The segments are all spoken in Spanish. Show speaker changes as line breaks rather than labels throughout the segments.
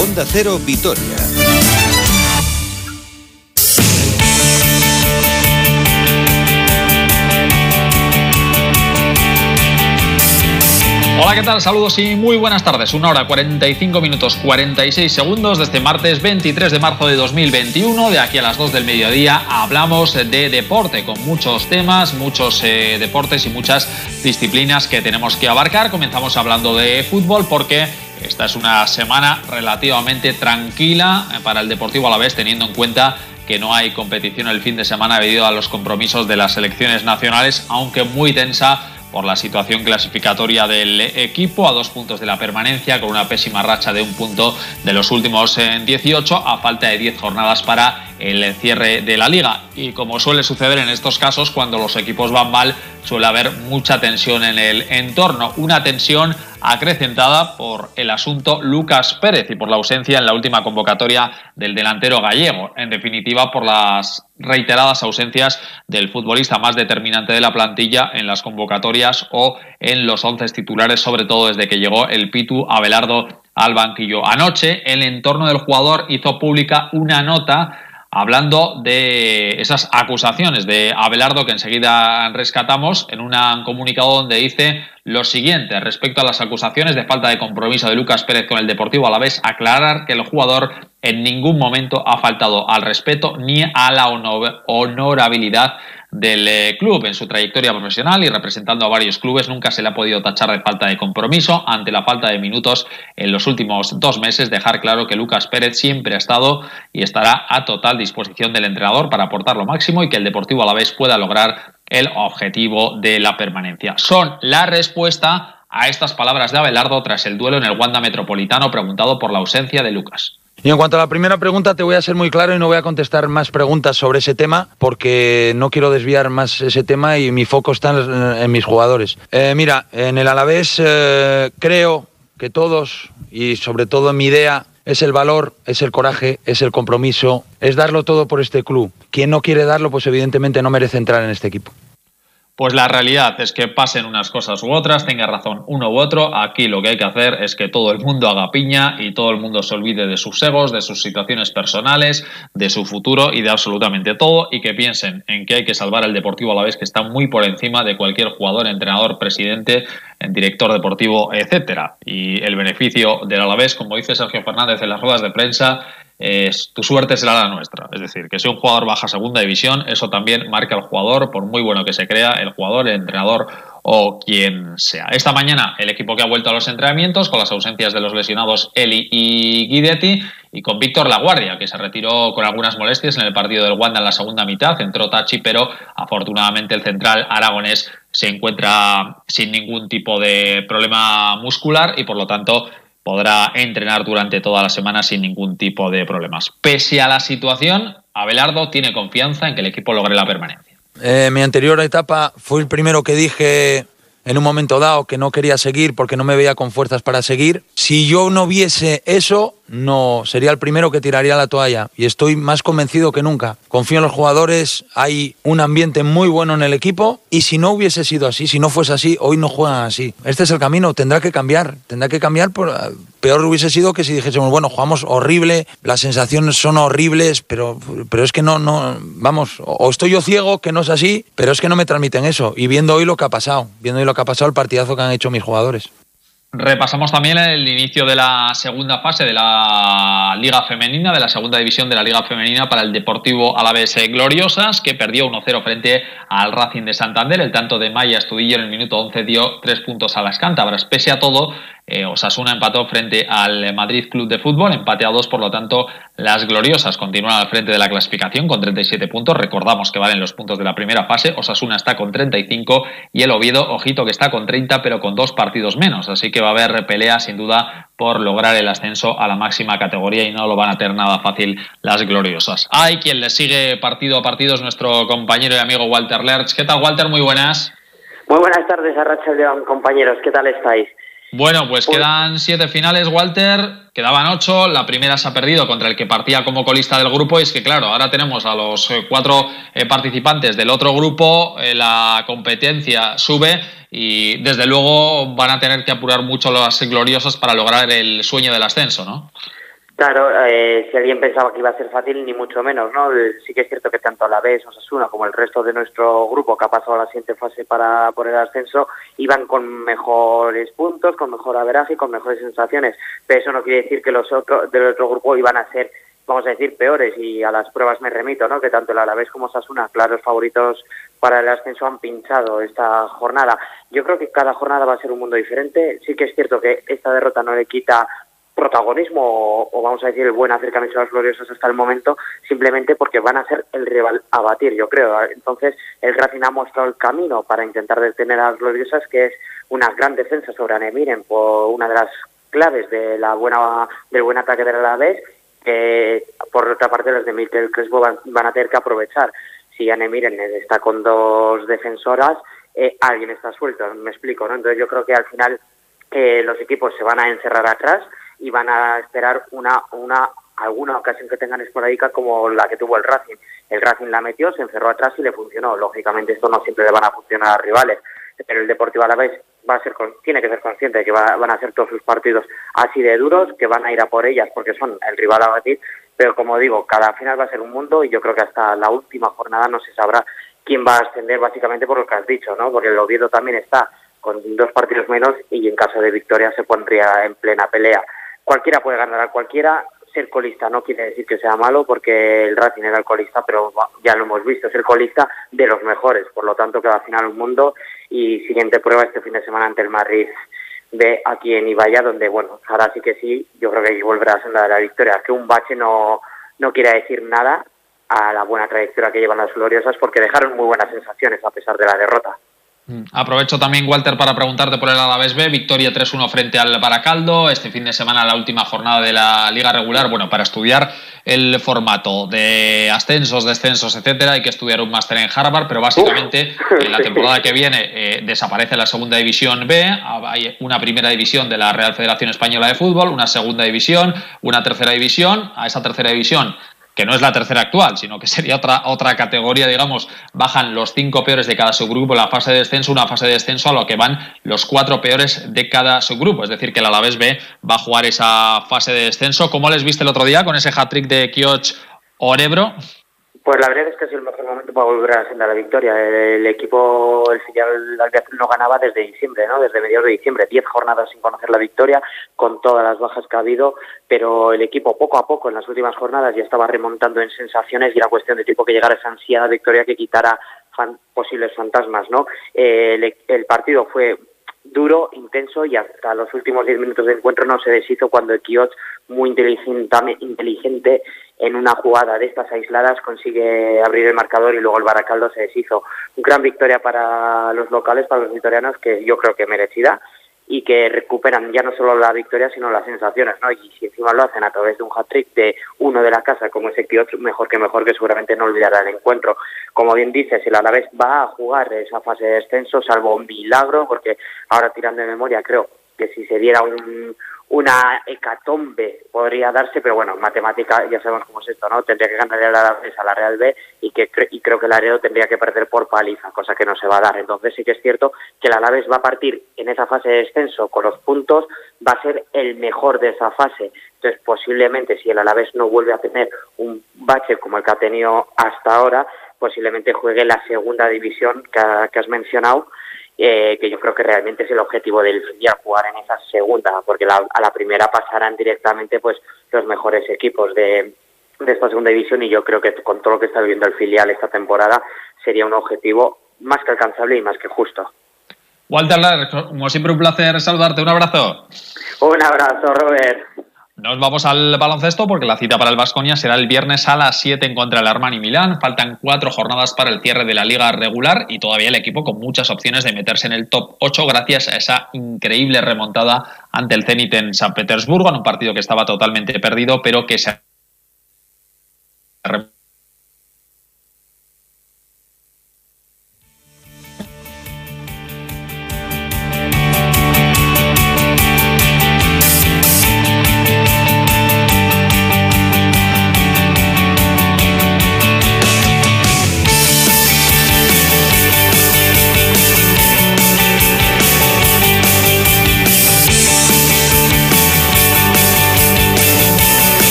Onda Cero Vitoria.
¿Qué tal? Saludos y muy buenas tardes. Una hora 45 minutos 46 segundos de este martes 23 de marzo de 2021. De aquí a las 2 del mediodía hablamos de deporte con muchos temas, muchos eh, deportes y muchas disciplinas que tenemos que abarcar. Comenzamos hablando de fútbol porque esta es una semana relativamente tranquila para el Deportivo a la vez, teniendo en cuenta que no hay competición el fin de semana debido a los compromisos de las selecciones nacionales, aunque muy tensa por la situación clasificatoria del equipo a dos puntos de la permanencia con una pésima racha de un punto de los últimos 18 eh, a falta de 10 jornadas para el cierre de la liga. Y como suele suceder en estos casos, cuando los equipos van mal, suele haber mucha tensión en el entorno. Una tensión acrecentada por el asunto Lucas Pérez y por la ausencia en la última convocatoria del delantero gallego. En definitiva, por las reiteradas ausencias del futbolista más determinante de la plantilla en las convocatorias o en los once titulares, sobre todo desde que llegó el Pitu Abelardo al banquillo. Anoche, el entorno del jugador hizo pública una nota hablando de esas acusaciones de Abelardo que enseguida rescatamos en un comunicado donde dice lo siguiente respecto a las acusaciones de falta de compromiso de Lucas Pérez con el Deportivo a la vez aclarar que el jugador en ningún momento ha faltado al respeto ni a la honorabilidad del eh, club en su trayectoria profesional y representando a varios clubes nunca se le ha podido tachar de falta de compromiso ante la falta de minutos en los últimos dos meses. Dejar claro que Lucas Pérez siempre ha estado y estará a total disposición del entrenador para aportar lo máximo y que el Deportivo a la vez pueda lograr el objetivo de la permanencia son la respuesta a estas palabras de Abelardo tras el duelo en el Wanda Metropolitano preguntado por la ausencia de Lucas.
Y en cuanto a la primera pregunta, te voy a ser muy claro y no voy a contestar más preguntas sobre ese tema porque no quiero desviar más ese tema y mi foco está en, mis jugadores. Eh, mira, en el Alavés eh, creo que todos y sobre todo mi idea es el valor, es el coraje, es el compromiso, es darlo todo por este club. Quien no quiere darlo, pues evidentemente no merece entrar en este equipo.
Pues la realidad es que pasen unas cosas u otras, tenga razón uno u otro, aquí lo que hay que hacer es que todo el mundo haga piña y todo el mundo se olvide de sus egos, de sus situaciones personales, de su futuro y de absolutamente todo y que piensen en que hay que salvar al Deportivo a la vez que está muy por encima de cualquier jugador, entrenador, presidente, director deportivo, etcétera. Y el beneficio del Alavés, como dice Sergio Fernández en las ruedas de prensa, tu suerte será la nuestra. Es decir, que si un jugador baja segunda división, eso también marca al jugador, por muy bueno que se crea, el jugador, el entrenador o quien sea. Esta mañana el equipo que ha vuelto a los entrenamientos con las ausencias de los lesionados Eli y Guidetti y con Víctor Laguardia, que se retiró con algunas molestias en el partido del Wanda en la segunda mitad, entró Tachi, pero afortunadamente el central aragonés se encuentra sin ningún tipo de problema muscular y por lo tanto podrá entrenar durante toda la semana sin ningún tipo de problemas. Pese a la situación, Abelardo tiene confianza en que el equipo logre la permanencia.
Eh, mi anterior etapa fue el primero que dije en un momento dado que no quería seguir porque no me veía con fuerzas para seguir. Si yo no viese eso, no sería el primero que tiraría la toalla y estoy más convencido que nunca. Confío en los jugadores, hay un ambiente muy bueno en el equipo y si no hubiese sido así, si no fuese así, hoy no juegan así. Este es el camino, tendrá que cambiar, tendrá que cambiar. Por, peor hubiese sido que si dijésemos, bueno, jugamos horrible, las sensaciones son horribles, pero, pero es que no, no, vamos, o estoy yo ciego que no es así, pero es que no me transmiten eso. Y viendo hoy lo que ha pasado, viendo hoy lo que ha pasado, el partidazo que han hecho mis jugadores.
Repasamos también el inicio de la segunda fase de la Liga Femenina, de la segunda división de la Liga Femenina para el Deportivo Alavés Gloriosas, que perdió 1-0 frente al Racing de Santander. El tanto de Maya Estudillo en el minuto 11 dio tres puntos a las cántabras. Pese a todo, eh, Osasuna empató frente al Madrid Club de Fútbol, empate a dos, por lo tanto, las gloriosas continúan al frente de la clasificación con 37 puntos. Recordamos que valen los puntos de la primera fase. Osasuna está con 35 y el Oviedo, ojito que está con 30, pero con dos partidos menos. Así que va a haber pelea sin duda por lograr el ascenso a la máxima categoría y no lo van a tener nada fácil las gloriosas. Hay quien le sigue partido a partido, es nuestro compañero y amigo Walter Lerch. ¿Qué tal, Walter? Muy buenas.
Muy buenas tardes a Rachel León, compañeros. ¿Qué tal estáis?
Bueno, pues, pues, quedan siete finales, Walter. Quedaban ocho. La primera se ha perdido contra el que partía como colista del grupo. Y es que, claro, ahora tenemos a los eh, cuatro eh, participantes del otro grupo. Eh, la competencia sube y, desde luego, van a tener que apurar mucho las gloriosas para lograr el sueño del ascenso, ¿no?
Claro, eh, si alguien pensaba que iba a ser fácil, ni mucho menos, ¿no? Eh, sí que es cierto que tanto a la vez Osasuna como el resto de nuestro grupo que ha pasado a la siguiente fase para por el ascenso iban con mejores puntos, con mejor averaje con mejores sensaciones. Pero eso no quiere decir que los otros del otro grupo iban a ser, vamos a decir, peores y a las pruebas me remito, ¿no? Que tanto el Alavés como Osasuna, claros favoritos para el ascenso, han pinchado esta jornada. Yo creo que cada jornada va a ser un mundo diferente. Sí que es cierto que esta derrota no le quita protagonismo o, vamos a decir el buen acercamiento a los gloriosos hasta el momento simplemente porque van a ser el rival a batir yo creo. Entonces el Racing ha mostrado el camino para intentar detener a las gloriosas que es una gran defensa sobre Anemiren por una de las claves de la buena del buen ataque de la vez que por otra parte los de Mikel Crespo van, a tener que aprovechar. Si Anemiren está con dos defensoras eh, alguien está suelto me explico no entonces yo creo que al final eh, los equipos se van a encerrar atrás y van a esperar una, una alguna ocasión que tengan esporádica como la que tuvo el Racing. El Racing la metió, se encerró atrás y le funcionó. Lógicamente esto no siempre le van a funcionar a rivales, pero el Deportivo a la vez va a ser tiene que ser consciente de que van a ser todos sus partidos así de duros, que van a ir a por ellas porque son el rival a batir, pero como digo, cada final va a ser un mundo y yo creo que hasta la última jornada no se sabrá quién va a ascender básicamente por lo que has dicho, ¿no? Porque el Oviedo también está con dos partidos menos y en caso de victoria se pondría en plena pelea cualquiera puede ganar a cualquiera. Ser colista no quiere decir que sea malo porque el Racing era el colista, pero ya lo hemos visto, es el colista de los mejores, por lo tanto que va a final un mundo y siguiente prueba este fin de semana ante el Madrid de aquí en Ibaya, donde bueno, ahora sí que sí, yo creo que hay que volver a la la victoria, que un bache no, no quiere decir nada a la buena trayectoria que llevan las gloriosas porque dejaron muy buenas sensaciones a pesar de la derrota.
Mm. Aprovecho también, Walter, para preguntarte por el Alavés B. Victoria 3-1 frente al Baracaldo. Este fin de semana, la última jornada de la Liga Regular. Bueno, para estudiar el formato de ascensos, descensos, etcétera, hay que estudiar un máster en Harvard, pero básicamente en la temporada que viene eh, desaparece la segunda división B. Hay una primera división de la Real Federación Española de Fútbol, una segunda división, una tercera división. A esa tercera división que no es la tercera actual, sino que sería otra, otra categoría, digamos, bajan los cinco peores de cada subgrupo la fase de descenso, una fase de descenso a lo que van los cuatro peores de cada subgrupo. Es decir, que el Alavés B va a jugar esa fase de descenso. ¿Cómo les viste el otro día con ese hat-trick de Kioch Orebro?
Pues la verdad es que ha sido el mejor momento para volver a senda la victoria. El, equipo, el filial no ganaba desde diciembre, ¿no? Desde mediados de diciembre, diez jornadas sin conocer la victoria, con todas las bajas que ha habido, pero el equipo poco a poco en las últimas jornadas ya estaba remontando en sensaciones y era cuestión de tiempo que llegara esa ansiada victoria que quitara posibles fantasmas, ¿no? el, el partido fue duro, intenso y hasta los últimos diez minutos de encuentro no se deshizo cuando el Kiot, muy inteligente, en una jugada de estas aisladas consigue abrir el marcador y luego el Baracaldo se deshizo. Gran victoria para los locales, para los vitorianos, que yo creo que merecida y que recuperan ya no solo la victoria sino las sensaciones, ¿no? Y si encima lo hacen a través de un hat-trick de uno de la casa como ese Kiot, mejor que mejor que seguramente no olvidará el encuentro. Como bien dices, el Alavés va a jugar esa fase de descenso salvo un milagro porque ahora tirando de memoria creo que si se diera un, una hecatombe podría darse, pero bueno, matemática ya sabemos cómo es esto, ¿no? Tendría que ganar el Alavés a la Real B y que y creo que el Aredo tendría que perder por paliza, cosa que no se va a dar. Entonces sí que es cierto que el Alavés va a partir en esa fase de descenso con los puntos, va a ser el mejor de esa fase. Entonces posiblemente si el Alavés no vuelve a tener un bache como el que ha tenido hasta ahora, posiblemente juegue la segunda división que has mencionado eh, que yo creo que realmente es el objetivo del filial, jugar en esa segunda, porque a la primera pasarán directamente pues los mejores equipos de, de esta segunda división y yo creo que con todo lo que está viviendo el filial esta temporada sería un objetivo más que alcanzable y más que justo.
Walter, como siempre un placer saludarte, un abrazo.
Un abrazo, Robert.
Nos vamos al baloncesto porque la cita para el Vasconia será el viernes a las 7 en contra del Armani Milán. Faltan cuatro jornadas para el cierre de la liga regular y todavía el equipo con muchas opciones de meterse en el top 8 gracias a esa increíble remontada ante el Zenit en San Petersburgo en un partido que estaba totalmente perdido pero que se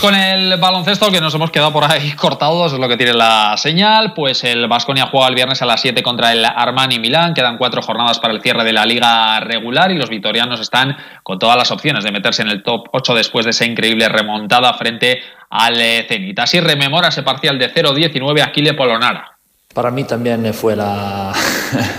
Con el baloncesto que nos hemos quedado por ahí cortados, es lo que tiene la señal. Pues el Vasconia juega el viernes a las 7 contra el Armani Milán. Quedan cuatro jornadas para el cierre de la liga regular y los vitorianos están con todas las opciones de meterse en el top 8 después de esa increíble remontada frente al Zenit. Así rememora ese parcial de 0-19 Aquile Polonara.
Para mí también fue la,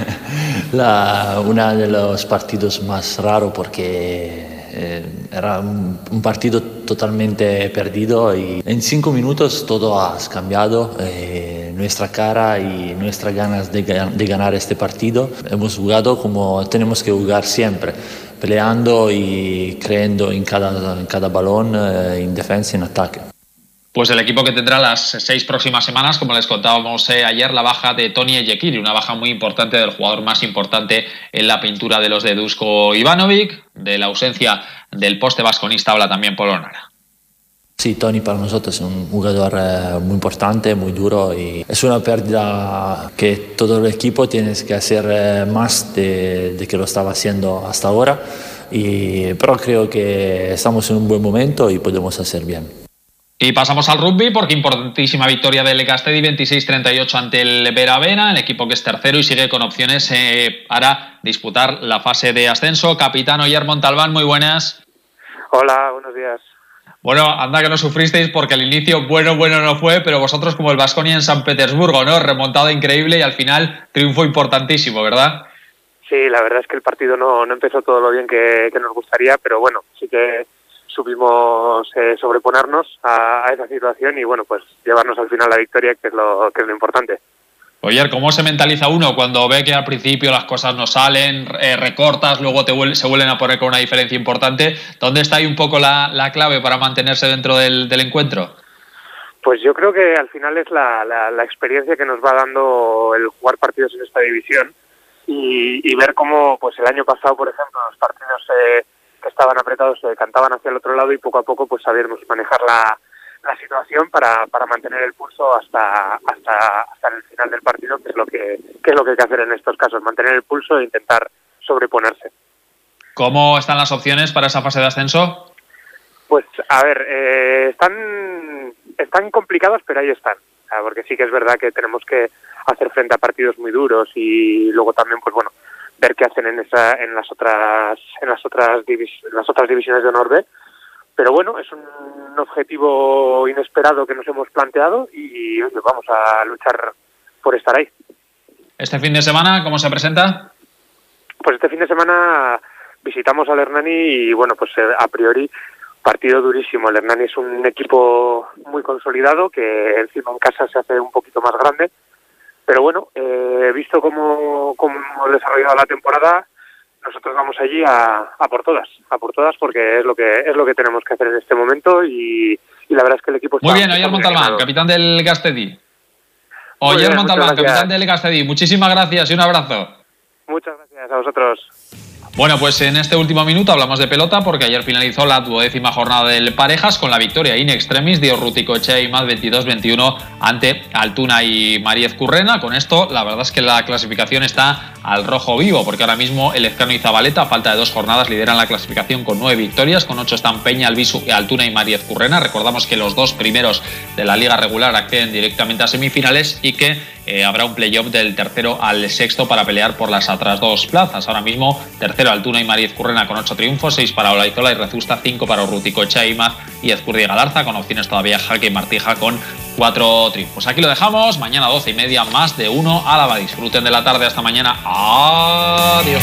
la, una de los partidos más raros porque eh, era un, partido totalmente perdido y en cinco minutos todo ha cambiado. Eh, nuestra cara y nuestras ganas de, ganar este partido. Hemos jugado como tenemos que jugar siempre, peleando y creyendo en cada, balón, eh, en defensa y en ataque.
Pues el equipo que tendrá las seis próximas semanas, como les contábamos eh, ayer, la baja de Tony Ejekiri, una baja muy importante del jugador más importante en la pintura de los de Dusko Ivanovic, de la ausencia del poste vasconista habla también Polonara.
Sí, Tony para nosotros es un jugador eh, muy importante, muy duro y es una pérdida que todo el equipo tiene que hacer eh, más de, de que lo estaba haciendo hasta ahora. Y, pero creo que estamos en un buen momento y podemos hacer bien.
Y pasamos al rugby porque importantísima victoria del Castedi 26-38 ante el Veravena, el equipo que es tercero y sigue con opciones eh, para disputar la fase de ascenso. Capitán Oyer Montalbán, muy buenas.
Hola, buenos días.
Bueno, anda que no sufristeis porque al inicio bueno, bueno no fue, pero vosotros como el Vasconia en San Petersburgo, ¿no? Remontado increíble y al final triunfo importantísimo, ¿verdad?
Sí, la verdad es que el partido no, no empezó todo lo bien que nos gustaría, pero bueno, sí que supimos eh, sobreponernos a, esa situación y bueno, pues llevarnos al final la victoria, que es lo, que es lo importante.
Oye, ¿cómo se mentaliza uno cuando ve que al principio las cosas no salen, eh, recortas, luego te se vuelven a poner con una diferencia importante? ¿Dónde está ahí un poco la, clave para mantenerse dentro del, encuentro?
Pues yo creo que al final es la, la, experiencia que nos va dando el jugar partidos en esta división y, y ver cómo, pues el año pasado, por ejemplo, los partidos eh, que estaban apretados se decantaban hacia el otro lado y poco a poco pues sabíamos manejar la, la situación para, para mantener el pulso hasta, hasta, hasta el final del partido, que es lo que, que es lo que hay que hacer en estos casos, mantener el pulso e intentar sobreponerse.
¿Cómo están las opciones para esa fase de ascenso?
Pues a ver, eh, están, están complicadas, pero ahí están. Porque sí que es verdad que tenemos que hacer frente a partidos muy duros y luego también, pues bueno, ver qué hacen en esa en las otras en las otras las otras divisiones de Norbe. Pero bueno es un objetivo inesperado que nos hemos planteado y vamos a luchar por estar ahí.
Este fin de semana cómo se presenta
pues este fin de semana visitamos al Hernani y bueno pues eh, a priori partido durísimo. El Hernani es un equipo muy consolidado que encima en casa se hace un poquito más grande pero bueno, eh, visto cómo, cómo, hemos desarrollado la temporada, nosotros vamos allí a, por todas, a por todas, porque es lo que es lo que tenemos que hacer en este momento y, la verdad es que el equipo está
muy bien. Oyer Montalbán, capitán del Gastedi. Oyer Montalbán, capitán del Gastedi. Muchísimas gracias y un abrazo.
Muchas gracias a vosotros.
Bueno, pues en este último minuto hablamos de pelota porque ayer finalizó la duodécima jornada del Parejas con la victoria in extremis de Urruticoechea y más 22-21 ante Altuna y Mariez Currena. Con esto, la verdad es que la clasificación está al rojo vivo porque ahora mismo el Ezcano y Zabaleta, a falta de dos jornadas, lideran la clasificación con nueve victorias. Con ocho están Peña, Albisu, Altuna y Mariez Currena. Recordamos que los dos primeros de la liga regular acceden directamente a semifinales y que eh, habrá un playoff del tercero al sexto para pelear por las otras dos plazas. Ahora mismo, tercero Altuna y Mariez Currena con ocho triunfos, seis para Olaizola y Rezusta, cinco para Urrutico Chaimaz y Ezcurri Galarza, con opciones todavía Jaque y Martija con cuatro triunfos. Aquí lo dejamos, mañana doce y media, más de uno. Álava, disfruten de la tarde hasta mañana. Adiós.